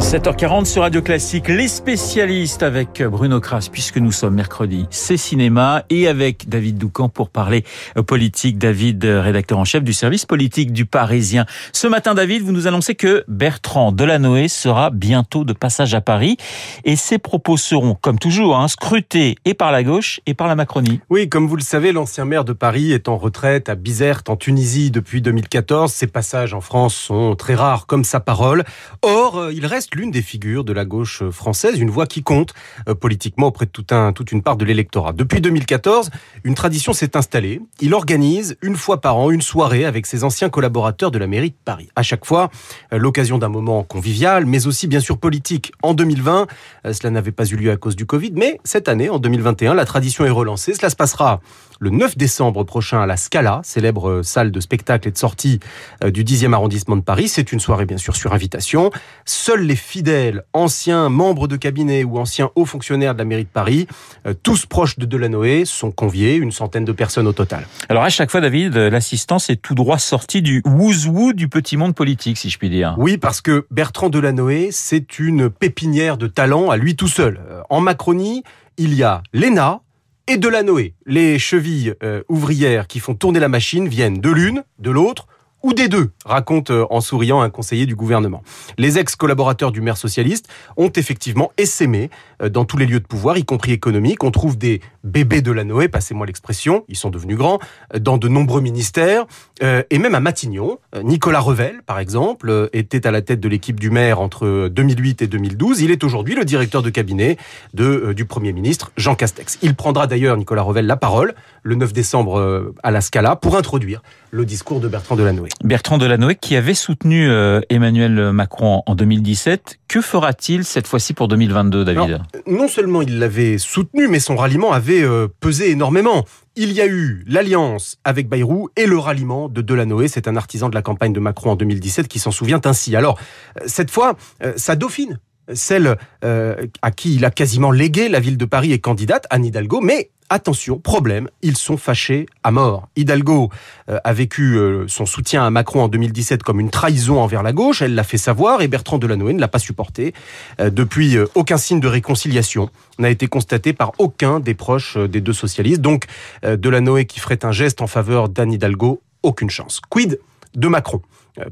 7h40 sur Radio Classique, les spécialistes avec Bruno Kras, puisque nous sommes mercredi, c'est cinéma, et avec David Doucan pour parler politique. David, rédacteur en chef du service politique du Parisien. Ce matin, David, vous nous annoncez que Bertrand Delanoë sera bientôt de passage à Paris, et ses propos seront, comme toujours, hein, scrutés et par la gauche et par la Macronie. Oui, comme vous le savez, l'ancien maire de Paris est en retraite à Bizerte, en Tunisie, depuis 2014. Ses passages en France sont très rares, comme sa parole. Or, il reste l'une des figures de la gauche française, une voix qui compte euh, politiquement auprès de tout un, toute une part de l'électorat. Depuis 2014, une tradition s'est installée. Il organise une fois par an une soirée avec ses anciens collaborateurs de la mairie de Paris. À chaque fois, euh, l'occasion d'un moment convivial, mais aussi bien sûr politique. En 2020, euh, cela n'avait pas eu lieu à cause du Covid, mais cette année, en 2021, la tradition est relancée. Cela se passera le 9 décembre prochain à la Scala, célèbre salle de spectacle et de sortie du 10e arrondissement de Paris. C'est une soirée bien sûr sur invitation. Seuls les fidèles, anciens membres de cabinet ou anciens hauts fonctionnaires de la mairie de Paris, euh, tous proches de Delanoë, sont conviés, une centaine de personnes au total. Alors à chaque fois, David, l'assistance est tout droit sortie du wouzou du petit monde politique, si je puis dire. Oui, parce que Bertrand Delanoë, c'est une pépinière de talent à lui tout seul. Euh, en Macronie, il y a l'ENA, et Delanoë. Les chevilles euh, ouvrières qui font tourner la machine viennent de l'une, de l'autre, ou des deux, raconte euh, en souriant un conseiller du gouvernement. Les ex-collaborateurs du maire socialiste ont effectivement essaimé euh, dans tous les lieux de pouvoir, y compris économiques. On trouve des bébés de passez-moi l'expression, ils sont devenus grands, euh, dans de nombreux ministères, et même à Matignon. Nicolas Revel, par exemple, était à la tête de l'équipe du maire entre 2008 et 2012. Il est aujourd'hui le directeur de cabinet de, du Premier ministre, Jean Castex. Il prendra d'ailleurs, Nicolas Revel, la parole le 9 décembre à la Scala pour introduire le discours de Bertrand Delanoë. Bertrand Delanoë qui avait soutenu euh, Emmanuel Macron en 2017. Que fera-t-il cette fois-ci pour 2022, David Non seulement il l'avait soutenu, mais son ralliement avait euh, pesé énormément. Il y a eu l'alliance avec Bayrou et le ralliement de Delanoë. C'est un artisan de la campagne de Macron en 2017 qui s'en souvient ainsi. Alors, euh, cette fois, sa dauphine, celle à qui il a quasiment légué la ville de Paris est candidate, Anne Hidalgo, mais attention, problème, ils sont fâchés à mort. Hidalgo euh, a vécu euh, son soutien à Macron en 2017 comme une trahison envers la gauche, elle l'a fait savoir et Bertrand Delanoë ne l'a pas supporté. Euh, depuis, aucun signe de réconciliation n'a été constaté par aucun des proches des deux socialistes. Donc, Delanoë qui ferait un geste en faveur d'Anne Hidalgo, aucune chance. Quid de Macron?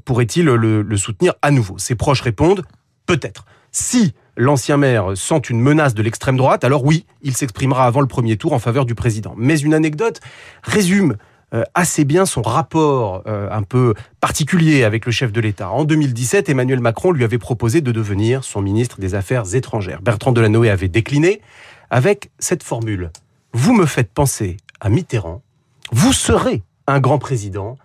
Pourrait-il le soutenir à nouveau? Ses proches répondent peut-être. Si l'ancien maire sent une menace de l'extrême droite, alors oui, il s'exprimera avant le premier tour en faveur du président. Mais une anecdote résume euh, assez bien son rapport euh, un peu particulier avec le chef de l'État. En 2017, Emmanuel Macron lui avait proposé de devenir son ministre des Affaires étrangères. Bertrand Delanoë avait décliné avec cette formule. Vous me faites penser à Mitterrand, vous serez un grand président,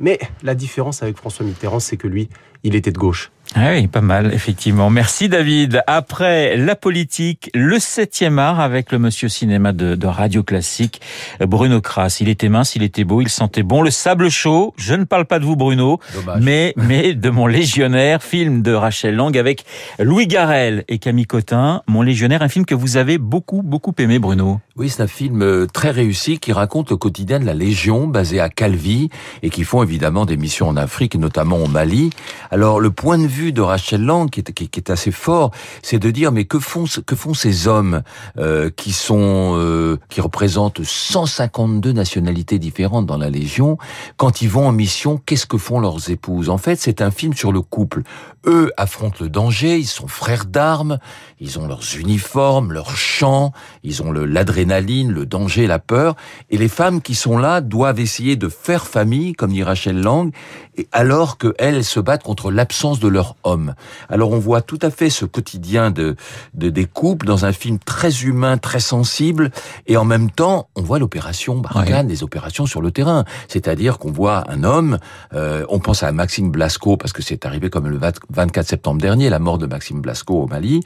mais la différence avec François Mitterrand, c'est que lui, il était de gauche. Ah oui, pas mal, effectivement. Merci David. Après la politique, le septième art avec le monsieur cinéma de, Radio Classique, Bruno Kras. Il était mince, il était beau, il sentait bon. Le sable chaud, je ne parle pas de vous Bruno, mais mais de mon légionnaire, film de Rachel Lang avec Louis Garrel et Camille Cotin. Mon légionnaire, un film que vous avez beaucoup beaucoup aimé Bruno. Oui, c'est un film euh, très réussi qui raconte le quotidien de la Légion basé à Calvi et qui font évidemment des missions en Afrique, notamment au Mali. Alors le point de vue de Rachel Lang, qui est, assez fort, c'est de dire mais que font ces hommes euh, qui sont euh, qui représentent 152 nationalités différentes dans la Légion quand ils vont en mission Qu'est-ce que font leurs épouses? En fait, c'est un film sur le couple. Eux affrontent le danger, ils sont frères d'armes, ils ont leurs uniformes, leurs chants, ils ont l'adrénaline, le, danger, la peur, et les femmes qui sont là doivent essayer de faire famille, comme dit Rachel Lang, et alors qu'elles se battent contre l'absence de leur homme. Alors on voit tout à fait ce quotidien de, de des couples dans un film très humain, très sensible, et en même temps on voit l'opération Barkhane, les opérations sur le terrain. C'est-à-dire qu'on voit un homme, euh, on pense à Maxime Blasco parce que c'est arrivé comme le 24 septembre dernier, la mort de Maxime Blasco au Mali.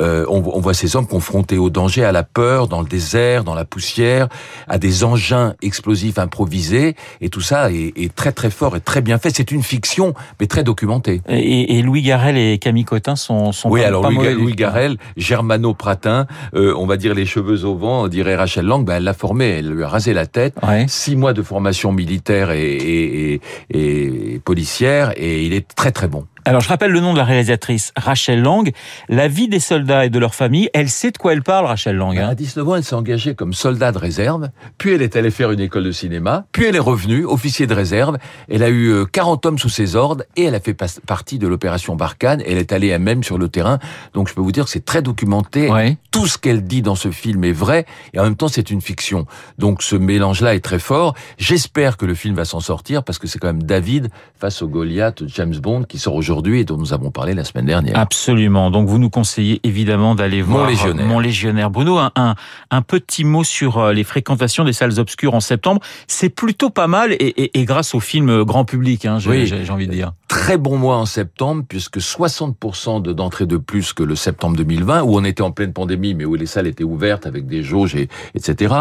Euh, on, on voit ces hommes confrontés au danger, à la peur, dans le désert, dans la poussière, à des engins explosifs improvisés, et tout ça est, est très très fort et très bien fait. C'est une fiction, mais très documentée. Et, et, Louis Garrel et Camille Cotin sont, sont oui, pas, alors pas Louis, mauvais. Louis Garrel, Germano Pratin, euh, on va dire les cheveux au vent, on dirait Rachel Lang, ben elle l'a formé, elle lui a rasé la tête. Ouais. Six mois de formation militaire et, et, et, et policière, et il est très très bon. Alors, je rappelle le nom de la réalisatrice, Rachel Lang. La vie des soldats et de leur famille, elle sait de quoi elle parle, Rachel Lang. Hein à 19 ans, elle s'est engagée comme soldat de réserve, puis elle est allée faire une école de cinéma, puis elle est revenue, officier de réserve. Elle a eu 40 hommes sous ses ordres et elle a fait partie de l'opération Barkhane. Elle est allée elle-même sur le terrain. Donc, je peux vous dire que c'est très documenté. Ouais. Tout ce qu'elle dit dans ce film est vrai et en même temps, c'est une fiction. Donc, ce mélange-là est très fort. J'espère que le film va s'en sortir parce que c'est quand même David face au Goliath James Bond qui sort aujourd'hui et dont nous avons parlé la semaine dernière. Absolument. Donc vous nous conseillez évidemment d'aller voir Mon légionnaire. Mon légionnaire. Bruno, un, un, un, petit mot sur euh, les fréquentations des salles obscures en septembre. C'est plutôt pas mal et, et, et, grâce au film grand public, hein, j'ai oui. envie de dire. Très bon mois en septembre puisque 60% de d'entrées de plus que le septembre 2020 où on était en pleine pandémie mais où les salles étaient ouvertes avec des jauges et etc.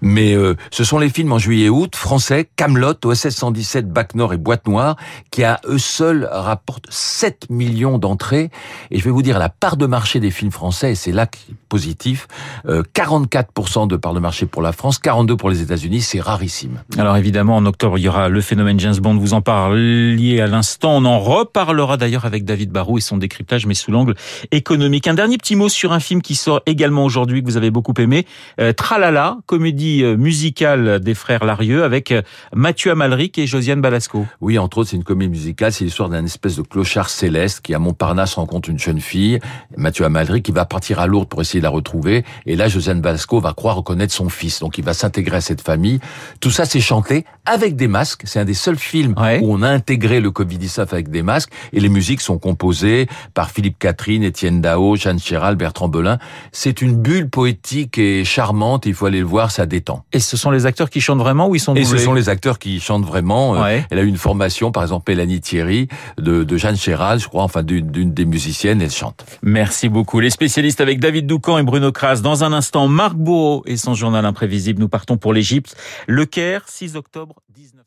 Mais euh, ce sont les films en juillet-août français Camelot, OSS 117, Bac Nord et Boîte Noire qui à eux seuls rapportent 7 millions d'entrées. Et je vais vous dire, la part de marché des films français, et c'est là positif, euh, 44% de part de marché pour la France, 42% pour les États-Unis, c'est rarissime. Alors évidemment, en octobre, il y aura le phénomène James Bond, vous en parliez à l'instant, on en reparlera d'ailleurs avec David Barou et son décryptage, mais sous l'angle économique. Un dernier petit mot sur un film qui sort également aujourd'hui, que vous avez beaucoup aimé, euh, Tralala, comédie musicale des frères Larieux, avec euh, Mathieu Amalric et Josiane Balasco. Oui, entre autres, c'est une comédie musicale, c'est l'histoire d'un espèce de clochard céleste qui à Montparnasse rencontre une jeune fille, Mathieu Amalric, qui va partir à Lourdes pour essayer de la retrouver. Et là, Josiane Balasco va croire reconnaître son fils. Donc, il va s'intégrer à cette famille. Tout ça, c'est chanté avec des masques. C'est un des seuls films ouais. où on a intégré le Covid-19 avec des masques. Et les musiques sont composées par Philippe Catherine, Étienne Dao, Jeanne Chéral, Bertrand Belin. C'est une bulle poétique et charmante. Il faut aller le voir, ça détend. Et ce sont les acteurs qui chantent vraiment ou ils sont Et doublés ce sont les acteurs qui chantent vraiment. Ouais. Elle a eu une formation, par exemple, Mélanie Thierry, de, de Jeanne Chéral, je crois, enfin, d'une des musiciennes, elle chante. Merci beaucoup. Les spécialistes avec David Doucan et Bruno Kras. Dans un instant, Marc Bourreau et son journal imprévisible. Nous partons pour l'Égypte. Le Caire, 6 octobre 19...